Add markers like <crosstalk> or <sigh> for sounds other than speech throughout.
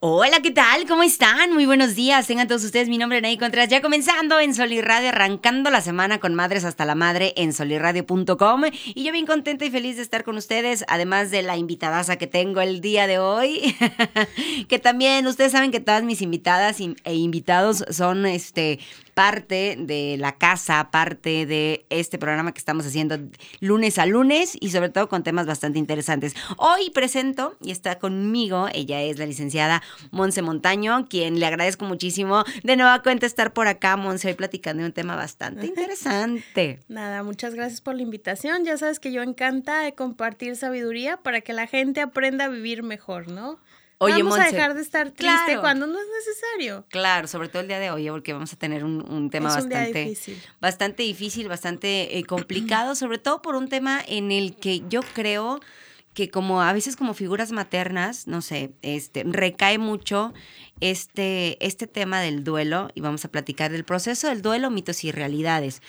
Hola, ¿qué tal? ¿Cómo están? Muy buenos días. Tengan todos ustedes mi nombre, Nay Contreras. Ya comenzando en Solirradio, arrancando la semana con Madres hasta la Madre en solirradio.com. Y yo bien contenta y feliz de estar con ustedes, además de la invitadaza que tengo el día de hoy. <laughs> que también ustedes saben que todas mis invitadas e invitados son este parte de la casa, parte de este programa que estamos haciendo lunes a lunes y sobre todo con temas bastante interesantes. Hoy presento y está conmigo, ella es la licenciada Monse Montaño, quien le agradezco muchísimo de nueva cuenta estar por acá, Monse, hoy platicando de un tema bastante interesante. Nada, muchas gracias por la invitación. Ya sabes que yo encanta de compartir sabiduría para que la gente aprenda a vivir mejor, ¿no? Oye, vamos a dejar de estar triste cuando no es necesario. Claro, sobre todo el día de hoy, porque vamos a tener un, tema bastante, difícil. bastante difícil, bastante eh, complicado, sobre todo por un tema en el que yo creo que como a veces como figuras maternas, no sé, este, recae mucho este, este tema del duelo y vamos a platicar del proceso del duelo, mitos y realidades.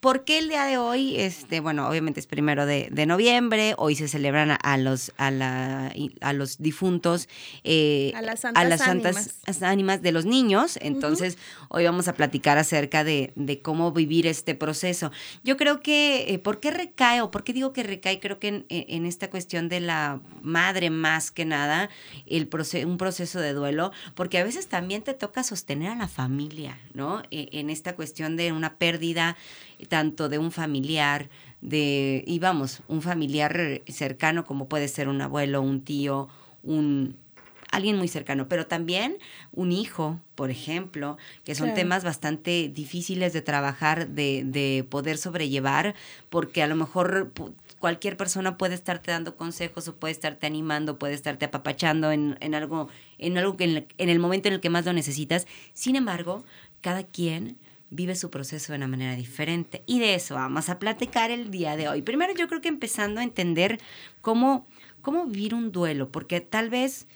¿Por qué el día de hoy? Este, bueno, obviamente es primero de, noviembre, hoy se celebran a, los, a, la, a los difuntos, eh, a las santas, ánimas. de los niños, entonces hoy vamos a platicar acerca de, cómo vivir este proceso. Yo creo que, eh, ¿por qué recae o por qué digo que recae? Creo que en, esta cuestión de la madre más que nada, el un proceso de duelo, porque a veces también te toca sostener a la familia, ¿no? E, en esta cuestión de una pérdida tanto de un familiar, de, y vamos, un familiar cercano como puede ser un abuelo, un tío, un alguien muy cercano, pero también un hijo, por ejemplo, que son temas bastante difíciles de trabajar, de, de poder sobrellevar, porque a lo mejor cualquier persona puede estarte dando consejos o puede estarte animando, puede estarte apapachando en, en algo, en algo que en, el momento en el que más lo necesitas. Sin embargo, cada quien vive su proceso de una manera diferente. Y de eso vamos a platicar el día de hoy. Primero yo creo que empezando a entender cómo, cómo vivir un duelo, porque tal vez,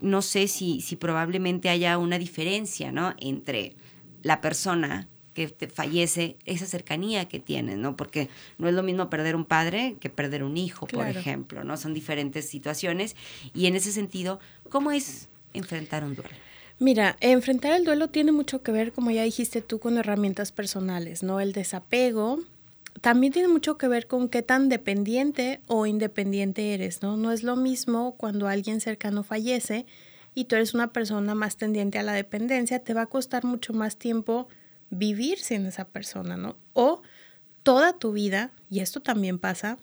no sé si, si probablemente haya una diferencia, ¿no? Entre la persona que te fallece, esa cercanía que tienes, ¿no? Porque no es lo mismo perder un padre que perder un hijo, por ejemplo, ¿no? Son diferentes situaciones y en ese sentido, ¿cómo es enfrentar un duelo? Mira, enfrentar el duelo tiene mucho que ver, como ya dijiste tú, con herramientas personales, ¿no? El desapego también tiene mucho que ver con qué tan dependiente o independiente eres, ¿no? No es lo mismo cuando alguien cercano fallece y tú eres una persona más tendiente a la dependencia, te va a costar mucho más tiempo vivir sin esa persona, ¿no? O toda tu vida, y esto también pasa,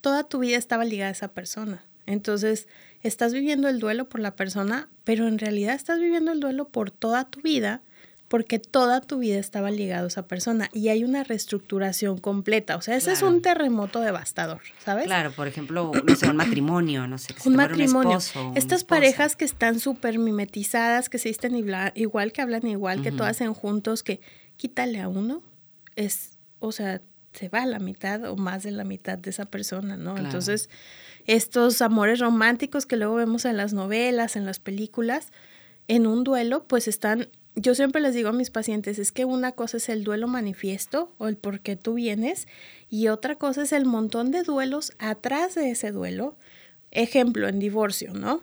toda tu vida estaba ligada a esa persona. Entonces, estás viviendo el duelo por la persona, pero en realidad estás viviendo el duelo por toda tu vida porque toda tu vida estaba ligado a esa persona y hay una reestructuración completa. O sea, ese es un terremoto devastador, ¿sabes? Claro, por ejemplo, no sé, un <clears throat> matrimonio, no sé. un matrimonio. Estas parejas que están súper mimetizadas, que se visten igual, que hablan igual, que todas hacen juntos, que quítale a uno, es, o sea, se va a la mitad o más de la mitad de esa persona, ¿no? Entonces, estos amores románticos que luego vemos en las novelas, en las películas, en un duelo, pues están yo siempre les digo a mis pacientes, es que una cosa es el duelo manifiesto o el por qué tú vienes y otra cosa es el montón de duelos atrás de ese duelo. Ejemplo, en divorcio, ¿no?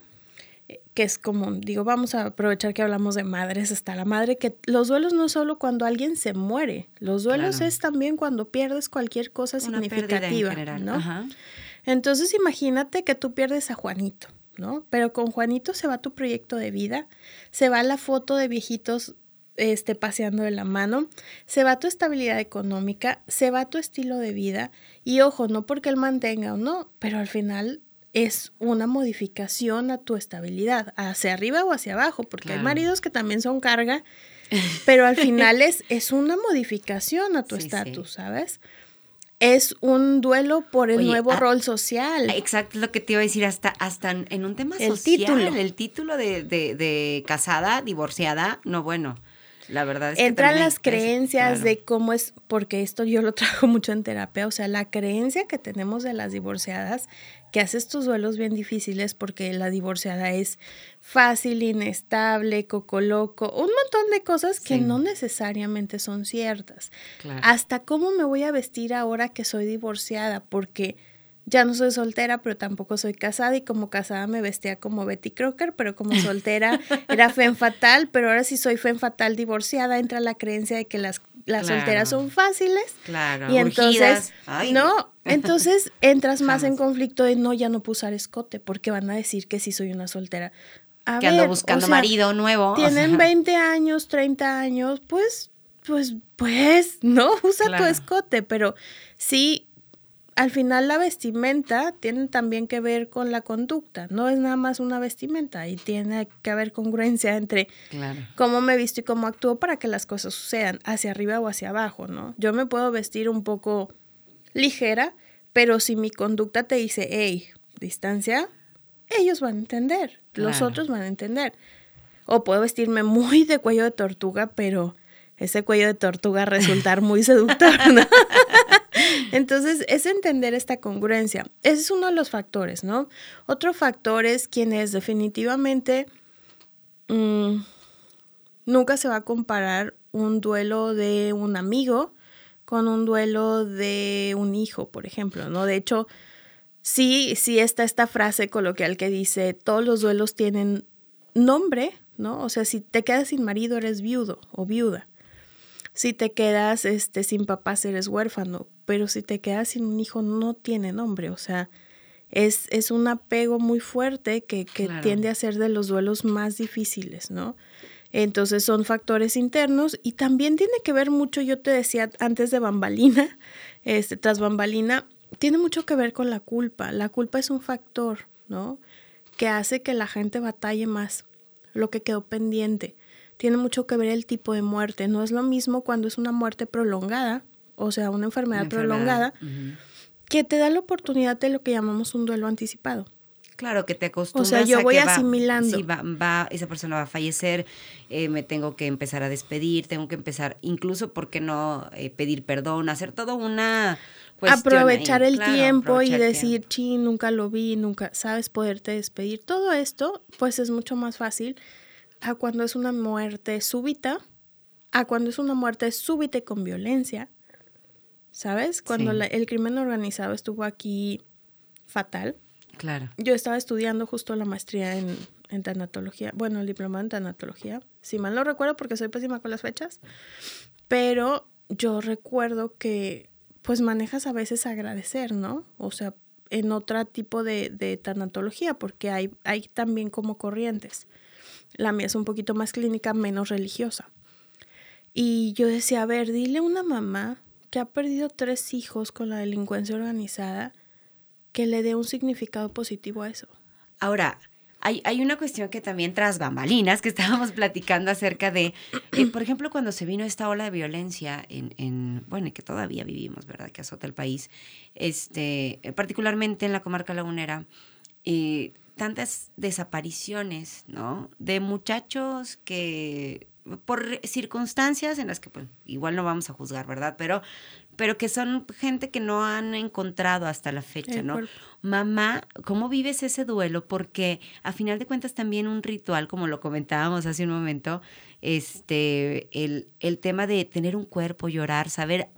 Eh, que es común. Digo, vamos a aprovechar que hablamos de madres hasta la madre, que los duelos no es solo cuando alguien se muere, los duelos es también cuando pierdes cualquier cosa significativa, ¿no? Entonces imagínate que tú pierdes a Juanito. ¿No? Pero con Juanito se va tu proyecto de vida, se va la foto de viejitos este, paseando de la mano, se va tu estabilidad económica, se va tu estilo de vida y ojo, no porque él mantenga o no, pero al final es una modificación a tu estabilidad, hacia arriba o hacia abajo, porque hay maridos que también son carga, <laughs> pero al final es, es una modificación a tu estatus, ¿sabes? Es un duelo por el nuevo ah, rol social. Exacto, lo que te iba a decir, hasta, hasta en un tema el social, título. el título de, de, de, casada, divorciada, no bueno. La verdad es que Entran las creencias de cómo es, porque esto yo lo <laughs> trajo mucho en terapia, o sea, la creencia que tenemos de las divorciadas que hace estos duelos bien difíciles porque la divorciada es fácil, inestable, cocoloco, un montón de cosas que no necesariamente son ciertas. Hasta cómo me voy a vestir ahora que soy divorciada, porque ya no soy soltera, pero tampoco soy casada y como casada me vestía como Betty Crocker, pero como soltera <laughs> era fen fatal, pero ahora sí soy fen fatal divorciada, entra la creencia de que las, las solteras son fáciles. Claro. Y entonces, no, <laughs> entonces entras más en conflicto de no, ya no puedo usar escote porque van a decir que sí soy una soltera. que ando buscando marido nuevo. Tienen 20 años, 30 años, pues, pues, pues, no, <laughs> usa tu escote, pero sí al final la vestimenta tiene también que ver con la conducta, no es nada más una vestimenta y tiene que haber congruencia entre cómo me visto y cómo actúo para que las cosas sucedan hacia arriba o hacia abajo, ¿no? Yo me puedo vestir un poco ligera, pero si mi conducta te dice, hey, distancia, ellos van a entender, los otros van a entender. O puedo vestirme muy de cuello de tortuga, pero ese cuello de tortuga resultar muy seductor, ¿no? <laughs> Entonces, es entender esta congruencia. Ese es uno de los factores, ¿no? Otro factor es quienes definitivamente mm, nunca se va a comparar un duelo de un amigo con un duelo de un hijo, por ejemplo, ¿no? De hecho, sí, sí está esta frase coloquial que dice, todos los duelos tienen nombre, ¿no? O sea, si te quedas sin marido, eres viudo o viuda. Si te quedas este, sin papás, eres huérfano pero si te quedas sin un hijo no tiene nombre, o sea, es, es un apego muy fuerte que, tiende a ser de los duelos más difíciles, ¿no? Entonces son factores internos y también tiene que ver mucho, yo te decía antes de bambalina, este, tras bambalina, tiene mucho que ver con la culpa. La culpa es un factor, ¿no? Que hace que la gente batalle más, lo que quedó pendiente. Tiene mucho que ver el tipo de muerte. No es lo mismo cuando es una muerte prolongada, o sea, una enfermedad, prolongada, que te da la oportunidad de lo que llamamos un duelo anticipado. Claro, que te acostumbras O sea, yo voy que asimilando. Va, va, esa persona va a fallecer, eh, me tengo que empezar a despedir, tengo que empezar, incluso, ¿por qué no eh, pedir perdón? Hacer todo una Aprovechar el tiempo y decir, sí, nunca lo vi, nunca, sabes, poderte despedir. Todo esto, pues es mucho más fácil a cuando es una muerte súbita, a cuando es una muerte súbita y con violencia, ¿sabes? Cuando el crimen organizado estuvo aquí fatal. Claro. Yo estaba estudiando justo la maestría en, en tanatología, bueno, el diploma en tanatología, si mal no recuerdo porque soy pésima con las fechas, pero yo recuerdo que pues manejas a veces agradecer, ¿no? O sea, en otro tipo de, de tanatología, porque hay, hay también como corrientes. La mía es un poquito más clínica, menos religiosa. Y yo decía, a ver, dile a una mamá que ha perdido tres hijos con la delincuencia organizada, que le dé un significado positivo a eso. Ahora, hay, hay, una cuestión que también tras bambalinas, que <laughs> estábamos platicando acerca de, eh, por ejemplo, cuando se vino esta ola de violencia en, en, bueno, que todavía vivimos, ¿verdad? Que azota el país, este, particularmente en la comarca lagunera, eh, tantas desapariciones, ¿no? De muchachos que por circunstancias en las que pues, igual no vamos a juzgar, ¿verdad? Pero, pero que son gente que no han encontrado hasta la fecha, ¿no? Mamá, ¿cómo vives ese duelo? Porque a final de cuentas también un ritual, como lo comentábamos hace un momento, este, el, el tema de tener un cuerpo, llorar, saber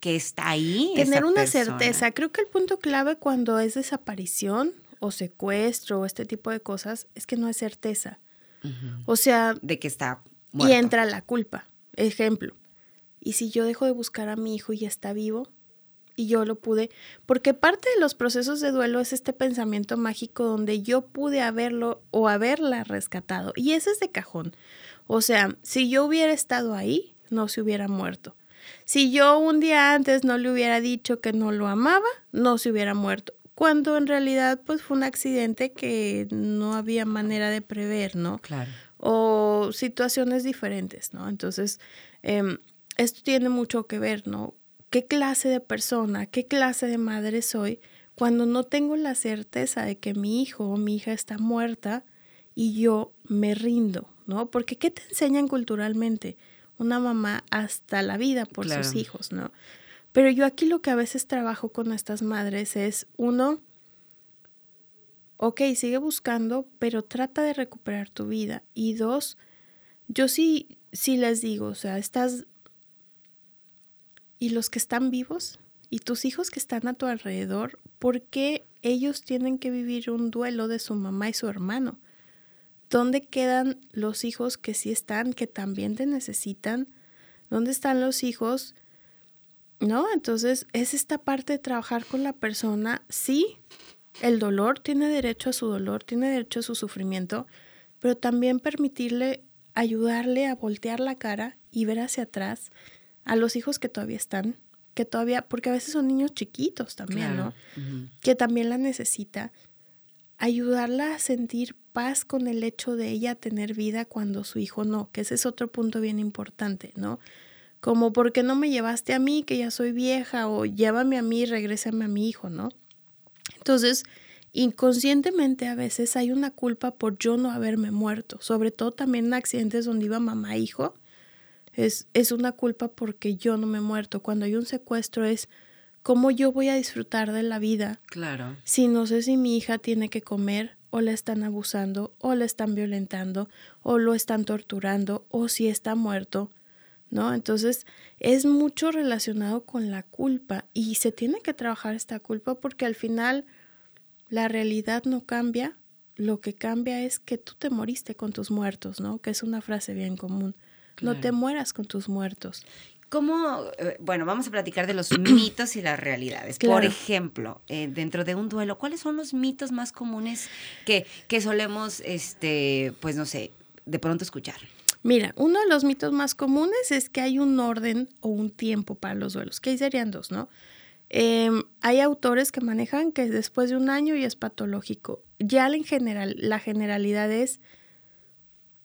que está ahí. Tener una certeza. Creo que el punto clave cuando es desaparición o secuestro o este tipo de cosas es que no hay certeza. O sea... De que está y entra la culpa. Ejemplo, ¿y si yo dejo de buscar a mi hijo y está vivo? Y yo lo pude, porque parte de los procesos de duelo es este pensamiento mágico donde yo pude haberlo o haberla rescatado. Y ese es de cajón. O sea, si yo hubiera estado ahí, no se hubiera muerto. Si yo un día antes no le hubiera dicho que no lo amaba, no se hubiera muerto. Cuando en realidad pues fue un accidente que no había manera de prever, ¿no? Claro o situaciones diferentes, ¿no? Entonces, em, esto tiene mucho que ver, ¿no? ¿Qué clase de persona, qué clase de madre soy cuando no tengo la certeza de que mi hijo o mi hija está muerta y yo me rindo, ¿no? Porque ¿qué te enseñan culturalmente? Una mamá hasta la vida por sus hijos, ¿no? Pero yo aquí lo que a veces trabajo con estas madres es, uno, ok, sigue buscando, pero trata de recuperar tu vida. Y dos, yo sí, sí les digo, o sea, estás... Y los que están vivos y tus hijos que están a tu alrededor, ¿por qué ellos tienen que vivir un duelo de su mamá y su hermano? ¿Dónde quedan los hijos que sí están, que también te necesitan? ¿Dónde están los hijos? ¿No? Entonces es esta parte de trabajar con la persona. Sí, el dolor tiene derecho a su dolor, tiene derecho a su sufrimiento, pero también permitirle ayudarle a voltear la cara y ver hacia atrás a los hijos que todavía están, que todavía, porque a veces son niños chiquitos también, ¿no? Que también la necesita. Ayudarla a sentir paz con el hecho de ella tener vida cuando su hijo no, que ese es otro punto bien importante, ¿no? Como, ¿por qué no me llevaste a mí, que ya soy vieja? O llévame a mí, regrésame a mi hijo, ¿no? Entonces, inconscientemente a veces hay una culpa por yo no haberme muerto, sobre todo también en accidentes donde iba mamá e hijo. Es, es una culpa porque yo no me he muerto. Cuando hay un secuestro es cómo yo voy a disfrutar de la vida. Claro. Si no sé si mi hija tiene que comer o la están abusando o la están violentando o lo están torturando o si está muerto. ¿No? Entonces es mucho relacionado con la culpa y se tiene que trabajar esta culpa porque al final la realidad no cambia, lo que cambia es que tú te moriste con tus muertos, ¿no? Que es una frase bien común. No te mueras con tus muertos. ¿Cómo? Eh, bueno, vamos a platicar de los <clears throat> mitos y las realidades. Por ejemplo, eh, dentro de un duelo, ¿cuáles son los mitos más comunes que, que solemos, este, pues no sé, de pronto escuchar? Mira, uno de los mitos más comunes es que hay un orden o un tiempo para los duelos, que ahí serían dos, ¿no? Em, hay autores que manejan que después de un año ya es patológico. Ya en general, la generalidad es,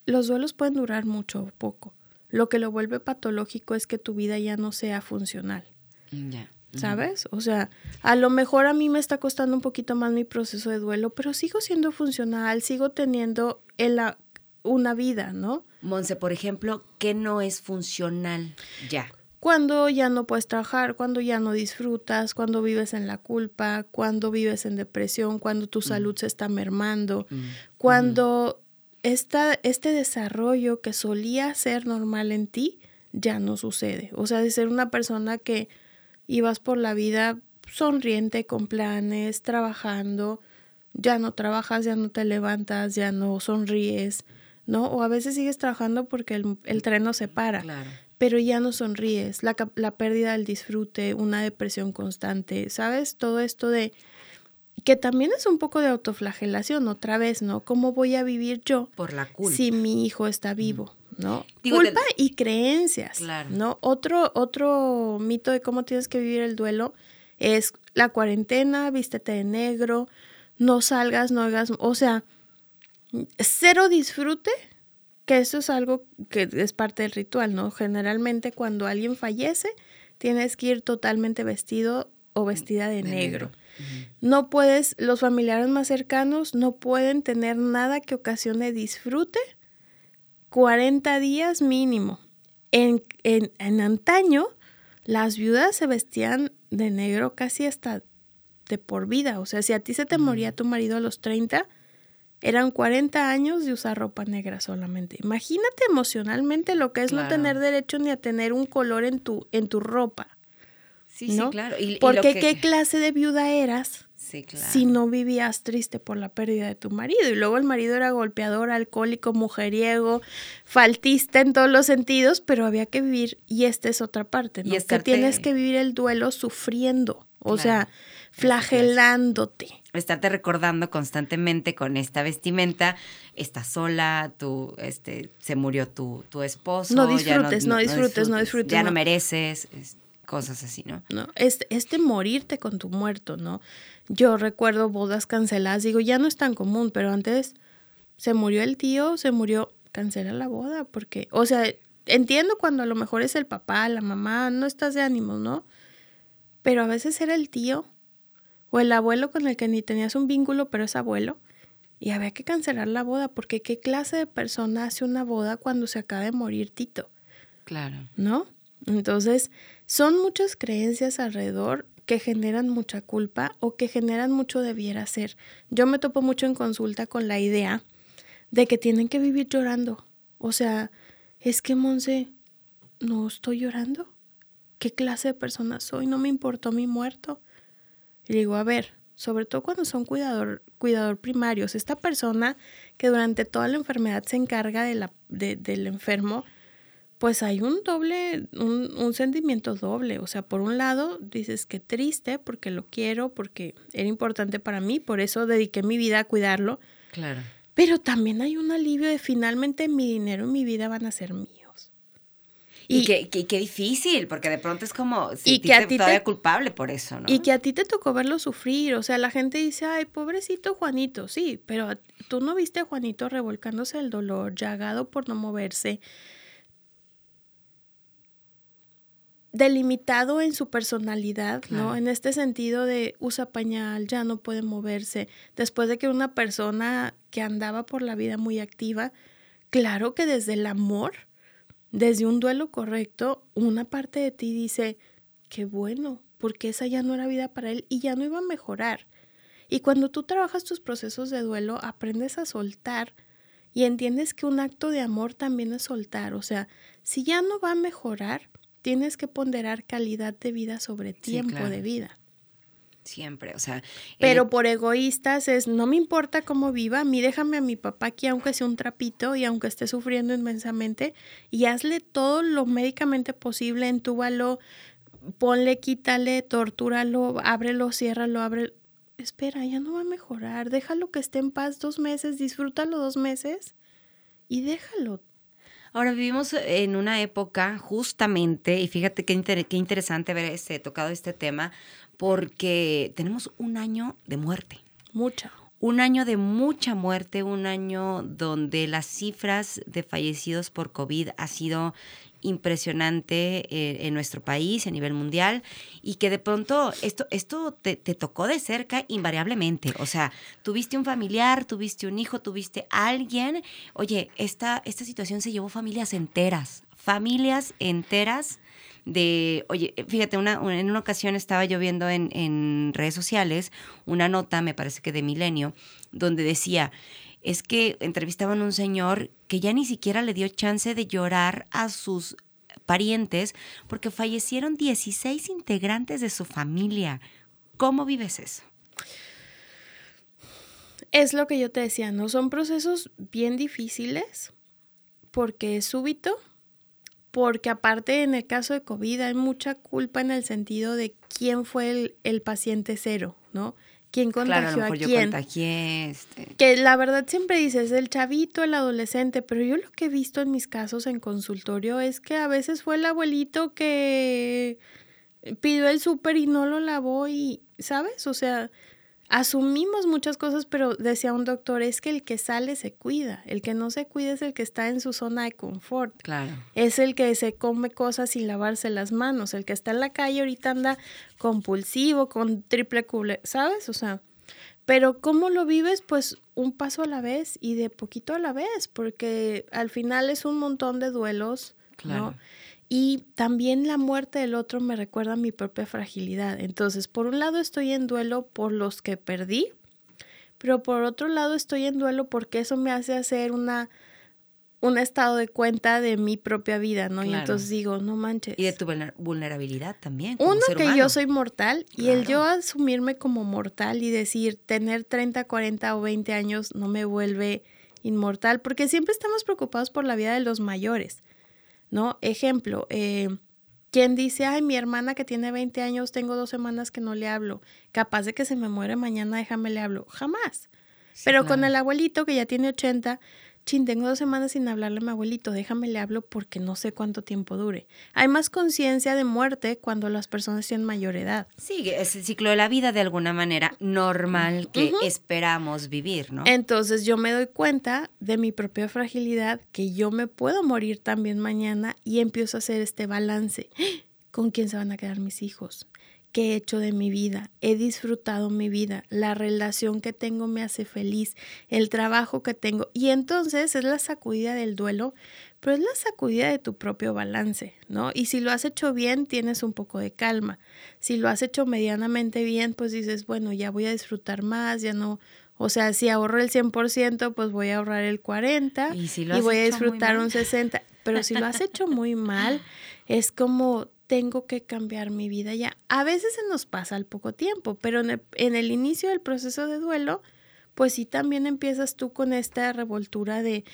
los duelos pueden durar mucho o poco. Lo que lo vuelve patológico es que tu vida ya no sea funcional. Mm, ya. ¿Sabes? O sea, a lo mejor a mí me está costando un poquito más mi proceso de duelo, pero sigo siendo funcional, sigo teniendo una vida, ¿no? Monse, por ejemplo, ¿qué no es funcional ya? cuando ya no puedes trabajar, cuando ya no disfrutas, cuando vives en la culpa, cuando vives en depresión, cuando tu mm. salud se está mermando, mm. cuando esta, este desarrollo que solía ser normal en ti ya no sucede. O sea, de ser una persona que ibas por la vida sonriente, con planes, trabajando, ya no trabajas, ya no te levantas, ya no sonríes, ¿no? O a veces sigues trabajando porque el, el tren no se para. Claro pero ya no sonríes, la, la pérdida del disfrute, una depresión constante, ¿sabes? Todo esto de que también es un poco de autoflagelación, otra vez, ¿no? ¿Cómo voy a vivir yo por la culpa si mi hijo está vivo, ¿no? culpa y creencias, claro. ¿no? Otro otro mito de cómo tienes que vivir el duelo es la cuarentena, vístete de negro, no salgas, no hagas, o sea, cero disfrute que eso es algo que es parte del ritual, ¿no? Generalmente cuando alguien fallece, tienes que ir totalmente vestido o vestida de, negro. No puedes, los familiares más cercanos no pueden tener nada que ocasione disfrute 40 días mínimo. En, en, en antaño, las viudas se vestían de negro casi hasta de por vida. O sea, si a ti se te moría tu marido a los 30, eran 40 años de usar ropa negra solamente. Imagínate emocionalmente lo que es no tener derecho ni a tener un color en tu, en tu ropa. Sí, sí, claro. Porque qué clase de viuda eras sí, claro. si no vivías triste por la pérdida de tu marido. Y luego el marido era golpeador, alcohólico, mujeriego, faltista en todos los sentidos, pero había que vivir, y esta es otra parte, ¿no? Que tienes que vivir el duelo sufriendo, o sea, flagelándote estarte recordando constantemente con esta vestimenta, estás sola, tú, este, se murió tu, tu esposo. No disfrutes, no, disfrutes, no disfrutes. Ya no, mereces, cosas así, ¿no? No, es, este morirte con tu muerto, ¿no? Yo recuerdo bodas canceladas, digo, ya no es tan común, pero antes se murió el tío, se murió, cancela la boda, porque, o sea, entiendo cuando a lo mejor es el papá, la mamá, no estás de ánimo, ¿no? Pero a veces era el tío o el abuelo con el que ni tenías un vínculo, pero es abuelo. Y había que cancelar la boda, porque ¿qué clase de persona hace una boda cuando se acaba de morir Tito? Claro. ¿No? Entonces, son muchas creencias alrededor que generan mucha culpa o que generan mucho debiera ser. Yo me topo mucho en consulta con la idea de que tienen que vivir llorando. O sea, es que Monse, no estoy llorando. ¿qué clase de persona soy? No me importó mi muerto. Y digo, a ver, sobre todo cuando son cuidador, cuidador primarios, esta persona que durante toda la enfermedad se encarga de la, del enfermo, pues hay un doble, un, un, sentimiento doble. O sea, por un lado dices que triste porque lo quiero, porque era importante para mí, por eso dediqué mi vida a cuidarlo. Claro. Pero también hay un alivio de finalmente mi dinero y mi vida van a ser míos. Y, qué, qué, difícil, porque de pronto es como y que a ti todavía culpable por eso, ¿no? Y que a ti te tocó verlo sufrir. O sea, la gente dice, ay, pobrecito Juanito, sí, pero tú no viste a Juanito revolcándose el dolor, llagado por no moverse delimitado en su personalidad, ¿no? En este sentido de usa pañal, ya no puede moverse. Después de que una persona que andaba por la vida muy activa, claro que desde el amor, desde un duelo correcto, una parte de ti dice, qué bueno, porque esa ya no era vida para él y ya no iba a mejorar. Y cuando tú trabajas tus procesos de duelo, aprendes a soltar y entiendes que un acto de amor también es soltar. O sea, si ya no va a mejorar, tienes que ponderar calidad de vida sobre tiempo de vida. Siempre, o sea. Pero por egoístas es, no me importa cómo viva, a mí déjame a mi papá aquí aunque sea un trapito y aunque esté sufriendo inmensamente y hazle todo lo médicamente posible, entúbalo, ponle, quítale, tortúralo, ábrelo, ciérralo, abre. Espera, ya no va a mejorar, déjalo que esté en paz dos meses, disfrútalo dos meses y déjalo. Ahora vivimos en una época justamente, y fíjate qué, qué interesante haber este, tocado este tema, porque tenemos un año de muerte. Mucha. Un año de mucha muerte, un año donde las cifras de fallecidos por COVID ha sido impresionante eh, en nuestro país, a nivel mundial, y que de pronto esto, esto te, tocó de cerca invariablemente. O sea, tuviste un familiar, tuviste un hijo, tuviste alguien. Oye, esta, esta situación se llevó familias enteras, familias enteras de, oye, fíjate, una, en una ocasión estaba yo viendo en, en redes sociales una nota, me parece que de Milenio, donde decía, es que entrevistaban a un señor que ya ni siquiera le dio chance de llorar a sus parientes porque fallecieron 16 integrantes de su familia. ¿Cómo vives eso? Es lo que yo te decía, ¿no? Son procesos bien difíciles porque es súbito, porque aparte en el caso de COVID hay mucha culpa en el sentido de quién fue el, el paciente cero, ¿no? quién contagió a, quién. este. Que la verdad siempre dices el chavito, el adolescente, pero yo lo que he visto en mis casos en consultorio es que a veces fue el abuelito que pidió el súper y no lo lavó y, ¿sabes? O sea, asumimos muchas cosas, pero decía un doctor, es que el que sale se cuida, el que no se cuida es el que está en su zona de confort. Claro. Es el que se come cosas sin lavarse las manos, el que está en la calle ahorita anda compulsivo, con triple cuble, ¿sabes? O sea, pero ¿cómo lo vives? Pues un paso a la vez y de poquito a la vez, porque al final es un montón de duelos, claro. ¿no? Y también la muerte del otro me recuerda a mi propia fragilidad. Entonces, por un lado estoy en duelo por los que perdí, pero por otro lado estoy en duelo porque eso me hace hacer una un estado de cuenta de mi propia vida, ¿no? Y entonces digo, no manches. Y de tu vulnerabilidad también. Uno, que yo soy mortal y el yo asumirme como mortal y decir, tener 30, 40 o 20 años no me vuelve inmortal, porque siempre estamos preocupados por la vida de los mayores. ¿No? Ejemplo, eh, ¿quién dice, ay, mi hermana que tiene 20 años, tengo dos semanas que no le hablo, capaz de que se me muere mañana, déjame le hablo? Jamás. Pero con el abuelito que ya tiene 80, chin, tengo dos semanas sin hablarle a mi abuelito, déjame le hablo porque no sé cuánto tiempo dure. Hay más conciencia de muerte cuando las personas tienen mayor edad. Sí, es el ciclo de la vida de alguna manera normal que esperamos vivir, ¿no? Entonces yo me doy cuenta de mi propia fragilidad, que yo me puedo morir también mañana y empiezo a hacer este balance. <gasps> ¿Con quién se van a quedar mis hijos? ¿Qué he hecho de mi vida, he disfrutado mi vida, la relación que tengo me hace feliz, el trabajo que tengo. Y entonces es la sacudida del duelo, pero es la sacudida de tu propio balance, ¿no? Y si lo has hecho bien, tienes un poco de calma. Si lo has hecho medianamente bien, pues dices, bueno, ya voy a disfrutar más, ya no... O sea, si ahorro el 100%, pues voy a ahorrar el 40% y, y voy a disfrutar un 60%. Pero si lo has hecho muy <laughs> mal, es como tengo que cambiar mi vida ya. A veces se nos pasa al poco tiempo, pero en el, inicio del proceso de duelo, pues sí también empiezas tú con esta revoltura de,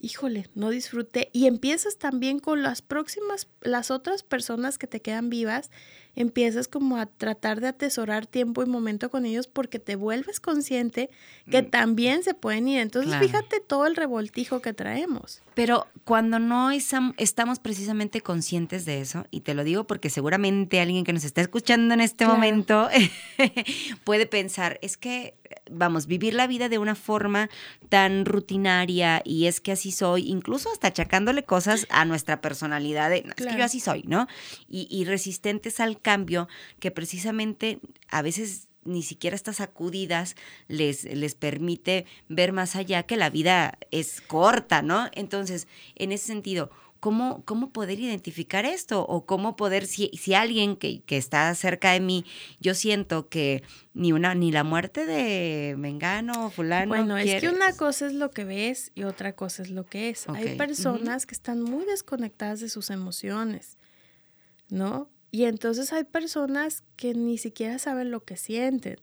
híjole, no disfruté. Y empiezas también con las próximas, las otras personas que te quedan vivas, empiezas como a tratar de atesorar tiempo y momento con ellos porque te vuelves consciente que mm. también se pueden ir. Entonces, fíjate todo el revoltijo que traemos. Pero cuando no estamos precisamente conscientes de eso, y te lo digo porque seguramente alguien que nos está escuchando en este momento <laughs> puede pensar, es que, vamos, vivir la vida de una forma tan rutinaria y es que así soy, incluso hasta achacándole cosas a nuestra personalidad, es que yo así soy, ¿no? Y, y resistentes al cambio que precisamente a veces ni siquiera estas sacudidas les, les permite ver más allá que la vida es corta, ¿no? Entonces, en ese sentido, ¿cómo, cómo poder identificar esto? O cómo poder, si, si alguien que, que, está cerca de mí, yo siento que ni una, ni la muerte de Mengano o fulano. Bueno, es que una cosa es lo que ves y otra cosa es lo que es. Hay personas que están muy desconectadas de sus emociones, ¿no? Y entonces hay personas que ni siquiera saben lo que sienten.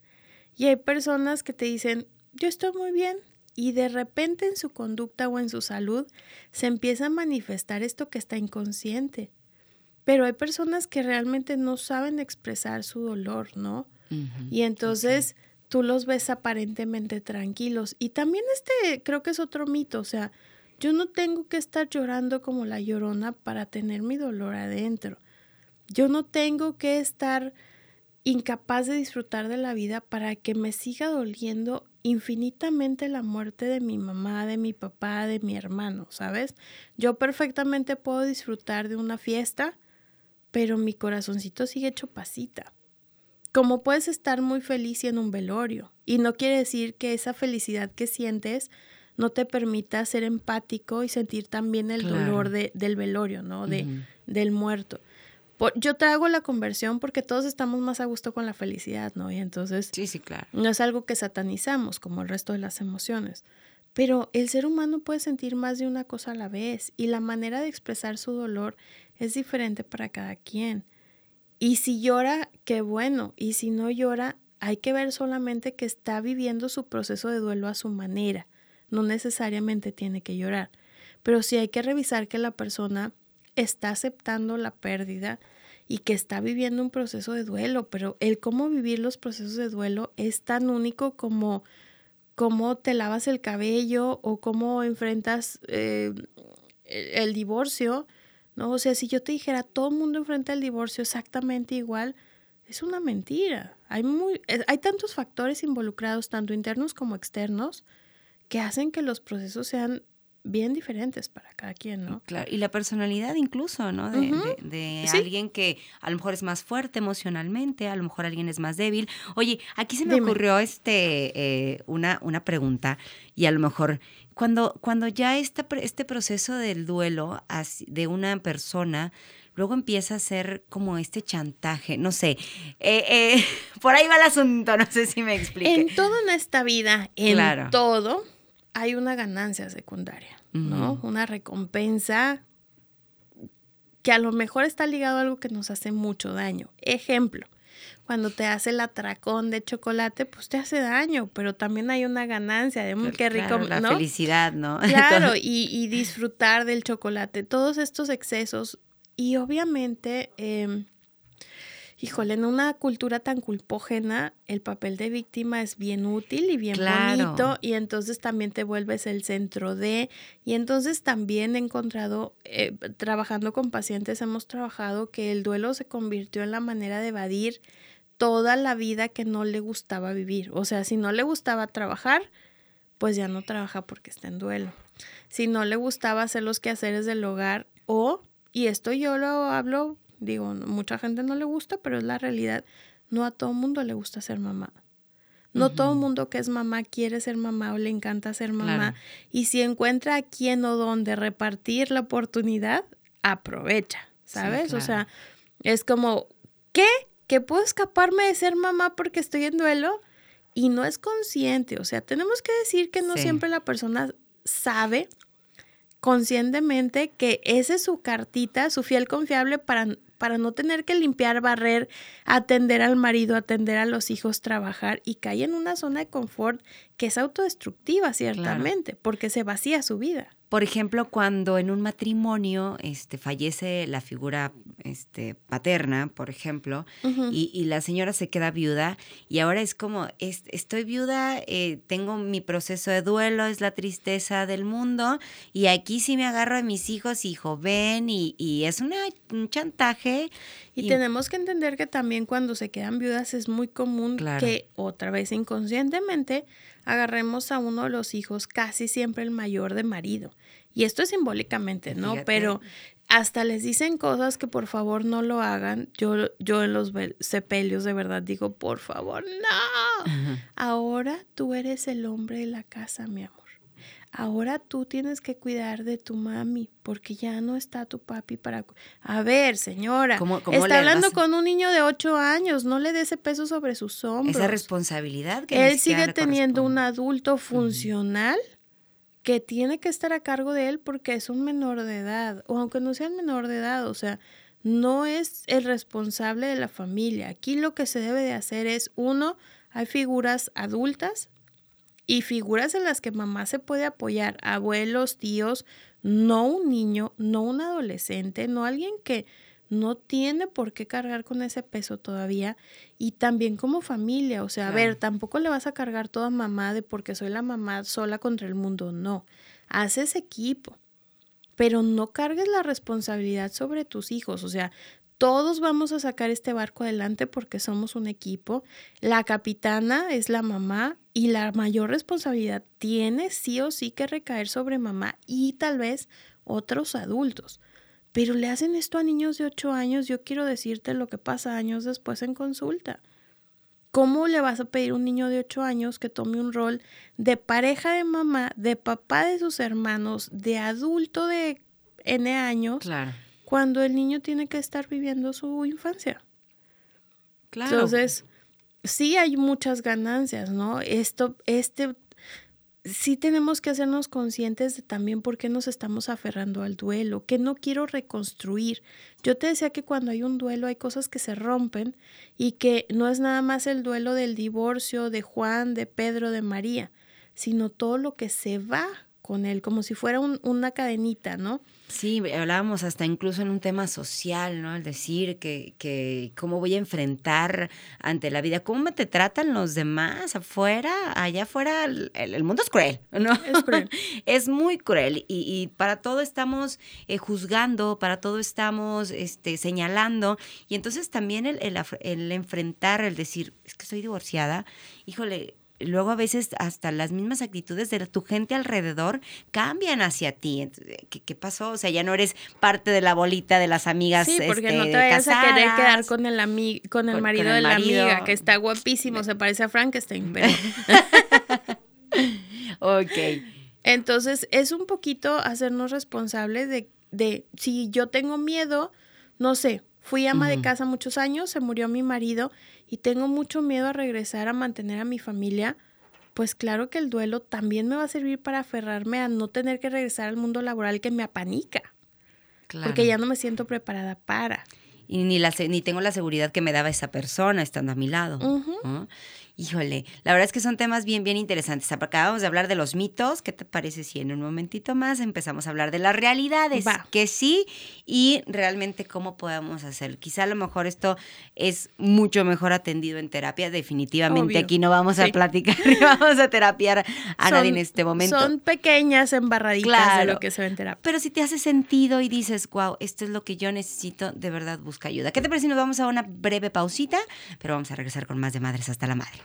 Y hay personas que te dicen, yo estoy muy bien. Y de repente en su conducta o en su salud se empieza a manifestar esto que está inconsciente. Pero hay personas que realmente no saben expresar su dolor, ¿no? Y entonces tú los ves aparentemente tranquilos. Y también este creo que es otro mito, o sea, yo no tengo que estar llorando como la llorona para tener mi dolor adentro. Yo no tengo que estar incapaz de disfrutar de la vida para que me siga doliendo infinitamente la muerte de mi mamá, de mi papá, de mi hermano, ¿sabes? Yo perfectamente puedo disfrutar de una fiesta, pero mi corazoncito sigue hecho pasita. Como puedes estar muy feliz y en un velorio, y no quiere decir que esa felicidad que sientes no te permita ser empático y sentir también el dolor de, del velorio, ¿no? De, Del muerto yo te hago la conversión porque todos estamos más a gusto con la felicidad, ¿no? Y entonces sí, sí, claro. no es algo que satanizamos como el resto de las emociones. Pero el ser humano puede sentir más de una cosa a la vez y la manera de expresar su dolor es diferente para cada quien. Y si llora, qué bueno. Y si no llora, hay que ver solamente que está viviendo su proceso de duelo a su manera. No necesariamente tiene que llorar. Pero sí hay que revisar que la persona está aceptando la pérdida y que está viviendo un proceso de duelo, pero el cómo vivir los procesos de duelo es tan único como cómo te lavas el cabello o cómo enfrentas eh, el, divorcio, ¿no? O sea, si yo te dijera, todo el mundo enfrenta el divorcio exactamente igual, es una mentira. Hay, muy, eh, hay tantos factores involucrados, tanto internos como externos, que hacen que los procesos sean bien diferentes para cada quien, ¿no? Claro, y la personalidad incluso, ¿no? De, alguien que a lo mejor es más fuerte emocionalmente, a lo mejor alguien es más débil. Oye, aquí se me ocurrió este eh, una, una pregunta y a lo mejor cuando, cuando ya está este proceso del duelo de una persona, luego empieza a ser como este chantaje, no sé, eh, eh, <laughs> por ahí va el asunto, no sé si me explique. En todo en esta vida, en todo, hay una ganancia secundaria, ¿no? Una recompensa que a lo mejor está ligado a algo que nos hace mucho daño. Ejemplo, cuando te hace el atracón de chocolate, pues te hace daño, pero también hay una ganancia de muy qué rico, la felicidad, ¿no? <laughs> Claro, y, y, disfrutar del chocolate, todos estos excesos y obviamente em, híjole, en una cultura tan culpógena, el papel de víctima es bien útil y bien bonito y entonces también te vuelves el centro de y entonces también he encontrado, eh, trabajando con pacientes, hemos trabajado que el duelo se convirtió en la manera de evadir toda la vida que no le gustaba vivir. O sea, si no le gustaba trabajar, pues ya no trabaja porque está en duelo. Si no le gustaba hacer los quehaceres del hogar o, y esto yo lo hablo Digo, mucha gente no le gusta, pero es la realidad. No a todo mundo le gusta ser mamá. No todo mundo que es mamá quiere ser mamá o le encanta ser mamá. Y si encuentra a quién o dónde repartir la oportunidad, aprovecha, ¿sabes? O sea, es como, ¿qué? ¿Que puedo escaparme de ser mamá porque estoy en duelo? Y no es consciente. O sea, tenemos que decir que no siempre la persona sabe conscientemente que esa es su cartita, su fiel confiable para para no tener que limpiar, barrer, atender al marido, atender a los hijos, trabajar y cae en una zona de confort que es autodestructiva, ciertamente, porque se vacía su vida. Por ejemplo, cuando en un matrimonio este, fallece la figura este, paterna, por ejemplo, y, la señora se queda viuda, y ahora es como, estoy viuda, eh, tengo mi proceso de duelo, es la tristeza del mundo, y aquí sí me agarro a mis hijos, hijo, ven, y, y es una, un chantaje. Y, tenemos que entender que también cuando se quedan viudas es muy común que otra vez inconscientemente agarremos a uno de los hijos, casi siempre el mayor de marido. Y esto es simbólicamente, ¿no? Pero hasta les dicen cosas que por favor no lo hagan. Yo, yo en los sepelios de verdad digo, por favor, no. Ahora tú eres el hombre de la casa, mi amor. Ahora tú tienes que cuidar de tu mami porque ya no está tu papi para... A ver, señora, está hablando con un niño de ocho años, no le dé ese peso sobre sus hombros. Esa responsabilidad que Él sigue teniendo un adulto funcional que tiene que estar a cargo de él porque es un menor de edad, o aunque no sea un menor de edad, o sea, no es el responsable de la familia. Aquí lo que se debe de hacer es, uno, hay figuras adultas y figuras en las que mamá se puede apoyar, abuelos, tíos, no un niño, no un adolescente, no alguien que no tiene por qué cargar con ese peso todavía y también como familia, o sea, a ver, tampoco le vas a cargar toda mamá de porque soy la mamá sola contra el mundo, no, haces equipo, pero no cargues la responsabilidad sobre tus hijos, o sea, todos vamos a sacar este barco adelante porque somos un equipo. La capitana es la mamá y la mayor responsabilidad tiene sí o sí que recaer sobre mamá y tal vez otros adultos. Pero le hacen esto a niños de 8 años, yo quiero decirte lo que pasa años después en consulta. ¿Cómo le vas a pedir a un niño de 8 años que tome un rol de pareja de mamá, de papá de sus hermanos, de adulto de N años? Claro cuando el niño tiene que estar viviendo su infancia. Claro. Entonces, sí hay muchas ganancias, ¿no? Esto, este, sí tenemos que hacernos conscientes de también por qué nos estamos aferrando al duelo, que no quiero reconstruir. Yo te decía que cuando hay un duelo hay cosas que se rompen y que no es nada más el duelo del divorcio de Juan, de Pedro, de María, sino todo lo que se va con él, como si fuera una cadenita, ¿no? Sí, hablábamos hasta incluso en un tema social, ¿no? El decir que, que cómo voy a enfrentar ante la vida, cómo me te tratan los demás afuera, allá afuera, el, mundo es cruel, ¿no? Es cruel. <laughs> es muy cruel y, para todo estamos eh, juzgando, para todo estamos este, señalando y entonces también el, el enfrentar, el decir, es que soy divorciada, híjole, luego a veces hasta las mismas actitudes de tu gente alrededor cambian hacia ti. ¿Qué, pasó? O sea, ya no eres parte de la bolita de las amigas. Sí, porque no este, te vayas a querer quedar con el, con el marido de la amiga, que está guapísimo, se parece a Frankenstein, pero... <laughs> ok. Entonces, es un poquito hacernos responsables de, de si yo tengo miedo, no sé, fui ama de casa muchos años, se murió mi marido y tengo mucho miedo a regresar a mantener a mi familia, pues claro que el duelo también me va a servir para aferrarme a no tener que regresar al mundo laboral que me apanica. Porque ya no me siento preparada para. Y ni, la, ni tengo la seguridad que me daba esa persona estando a mi lado. Híjole, la verdad es que son temas bien, bien interesantes. Acabamos de hablar de los mitos. ¿Qué te parece si en un momentito más empezamos a hablar de las realidades? Que sí y realmente cómo podemos hacer. Quizá a lo mejor esto es mucho mejor atendido en terapia. Definitivamente aquí no vamos a platicar <laughs> ni vamos a terapiar a nadie en este momento. Son pequeñas embarraditas de lo que se ve en terapia. Pero si te hace sentido y dices, wow, esto es lo que yo necesito, de verdad busca ayuda. ¿Qué te parece si nos vamos a una breve pausita? Pero vamos a regresar con más de Madres hasta la Madre.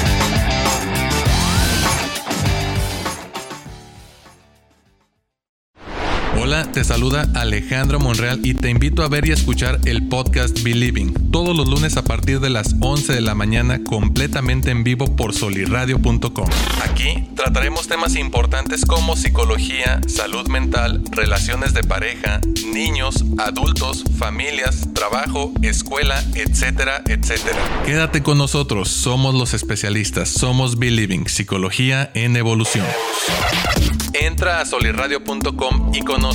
Hola, te saluda Alejandro Monreal y te invito a ver y escuchar el podcast Believing todos los lunes a partir de las 11 de la mañana completamente en vivo por solirradio.com. Aquí trataremos temas importantes como psicología, salud mental, relaciones de pareja, niños, adultos, familias, trabajo, escuela, etcétera, etcétera. Quédate con nosotros, somos los especialistas, somos Believing, psicología en evolución. Entra a solirradio.com y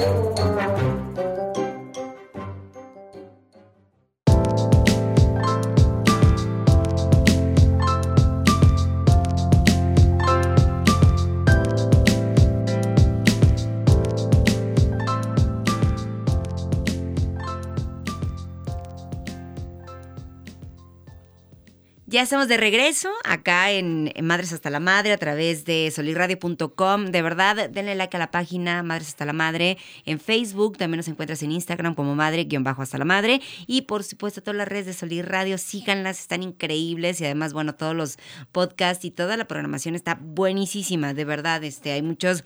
Oh. Ya estamos de regreso acá en, Madres hasta la Madre a través de solirradio.com. De verdad, denle like a la página Madres hasta la Madre en Facebook. También nos encuentras en Instagram como Madre-hasta la Madre. Y por supuesto, todas las redes de Solir Radio, síganlas, están increíbles. Y además, bueno, todos los podcasts y toda la programación está buenísima. De verdad, este, hay muchos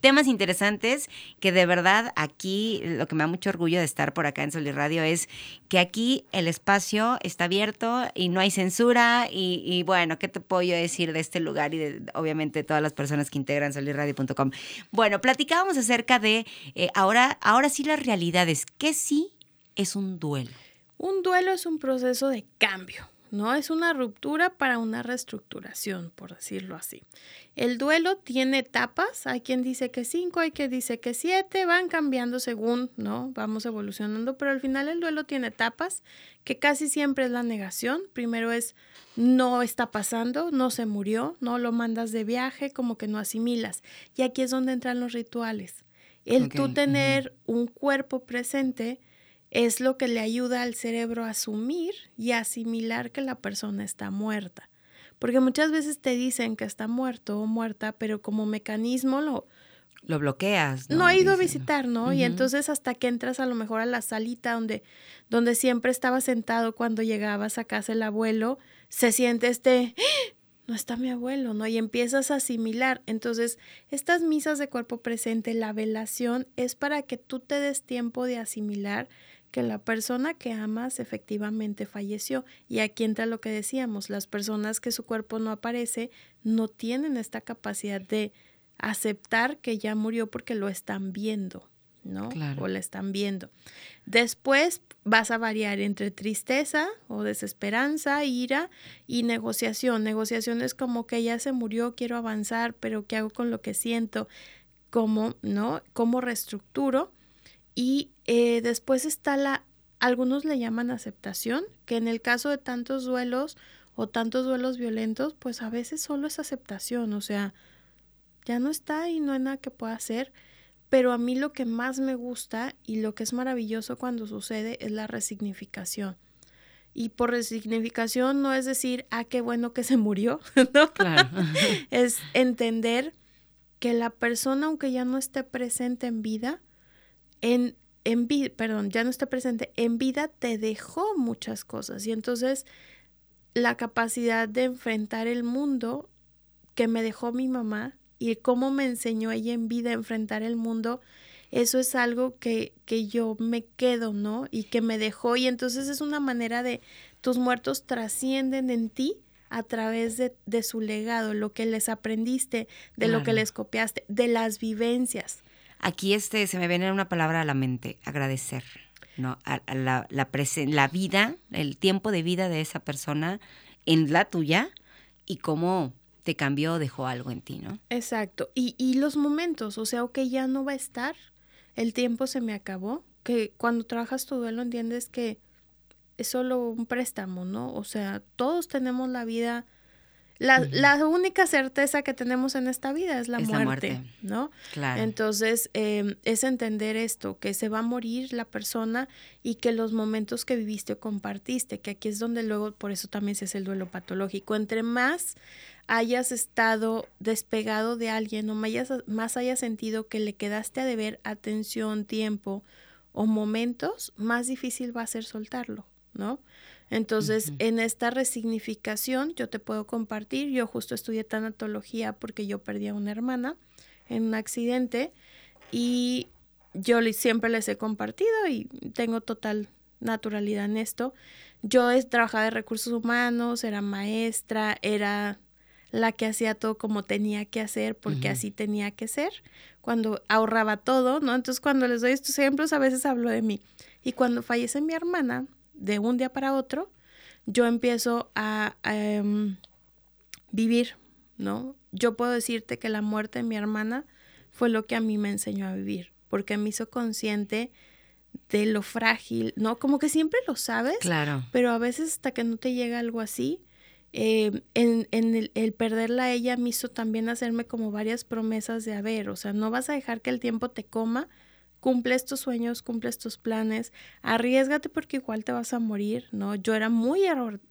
temas interesantes que de verdad aquí lo que me da mucho orgullo de estar por acá en Sol Radio es que aquí el espacio está abierto y no hay censura y, bueno, ¿qué te puedo yo decir de este lugar y de obviamente todas las personas que integran solirradio.com? Bueno, platicábamos acerca de eh, ahora, ahora sí las realidades, ¿qué sí es un duelo? Un duelo es un proceso de cambio. ¿No? Es una ruptura para una reestructuración, por decirlo así. El duelo tiene etapas, hay quien dice que cinco, hay quien dice que siete, van cambiando según, ¿no? Vamos evolucionando, pero al final el duelo tiene etapas, que casi siempre es la negación. Primero es no está pasando, no se murió, no lo mandas de viaje, como que no asimilas. Y aquí es donde entran los rituales. El tú tener un cuerpo presente, es lo que le ayuda al cerebro a asumir y asimilar que la persona está muerta. Porque muchas veces te dicen que está muerto o muerta, pero como mecanismo lo... Lo bloqueas. No, ha ido a visitar, ¿no? Y entonces hasta que entras a lo mejor a la salita donde, donde siempre estaba sentado cuando llegabas a casa el abuelo, se siente este... No está mi abuelo, ¿no? Y empiezas a asimilar. Entonces, estas misas de cuerpo presente, la velación, es para que tú te des tiempo de asimilar que la persona que amas efectivamente falleció. Y aquí entra lo que decíamos, las personas que su cuerpo no aparece no tienen esta capacidad de aceptar que ya murió porque lo están viendo, ¿no? O la están viendo. Después vas a variar entre tristeza o desesperanza, ira y negociación. Negociación es como que ya se murió, quiero avanzar, pero ¿qué hago con lo que siento? ¿Cómo, no? ¿Cómo reestructuro? Y eh, después está la, algunos le llaman aceptación, que en el caso de tantos duelos o tantos duelos violentos, pues a veces solo es aceptación, o sea, ya no está y no hay nada que pueda hacer. Pero a mí lo que más me gusta y lo que es maravilloso cuando sucede es la resignificación. Y por resignificación no es decir, ah, qué bueno que se murió, <laughs> ¿no? Claro. <laughs> es entender que la persona, aunque ya no esté presente en vida, en, en vida, perdón, ya no está presente, en vida te dejó muchas cosas. Y entonces la capacidad de enfrentar el mundo que me dejó mi mamá y cómo me enseñó ella en vida a enfrentar el mundo, eso es algo que, que yo me quedo, ¿no? Y que me dejó. Y entonces es una manera de tus muertos trascienden en ti a través de, de su legado, lo que les aprendiste, de lo que les copiaste, de las vivencias. Aquí este, se me viene una palabra a la mente, agradecer, ¿no? A, la, la, la vida, el tiempo de vida de esa persona en la tuya y cómo te cambió, dejó algo en ti, ¿no? Exacto. Y, y los momentos, o sea, ok, ya no va a estar, el tiempo se me acabó, que cuando trabajas tu duelo entiendes que es solo un préstamo, ¿no? O sea, todos tenemos la vida la, única certeza que tenemos en esta vida es la, muerte, ¿no? Claro. Entonces, em, es entender esto, que se va a morir la persona y que los momentos que viviste o compartiste, que aquí es donde luego, por eso también se hace el duelo patológico, entre más hayas estado despegado de alguien o más hayas, más hayas sentido que le quedaste a deber atención, tiempo o momentos, más difícil va a ser soltarlo, ¿no? Entonces, en esta resignificación, yo te puedo compartir, yo justo estudié tanatología porque yo perdí a una hermana en un accidente y yo siempre les he compartido y tengo total naturalidad en esto. Yo he trabajado de recursos humanos, era maestra, era la que hacía todo como tenía que hacer, porque así tenía que ser, cuando ahorraba todo, ¿no? Entonces, cuando les doy estos ejemplos, a veces hablo de mí. Y cuando fallece mi hermana, de un día para otro, yo empiezo a, em, vivir, ¿no? Yo puedo decirte que la muerte de mi hermana fue lo que a mí me enseñó a vivir, porque me hizo consciente de lo frágil, ¿no? Como que siempre lo sabes, claro. pero a veces hasta que no te llega algo así, em, en, en el, el, perderla a ella me hizo también hacerme como varias promesas de haber, o sea, no vas a dejar que el tiempo te coma, cumple estos sueños, cumple estos planes, arriesgate porque igual te vas a morir, ¿no? Yo era muy,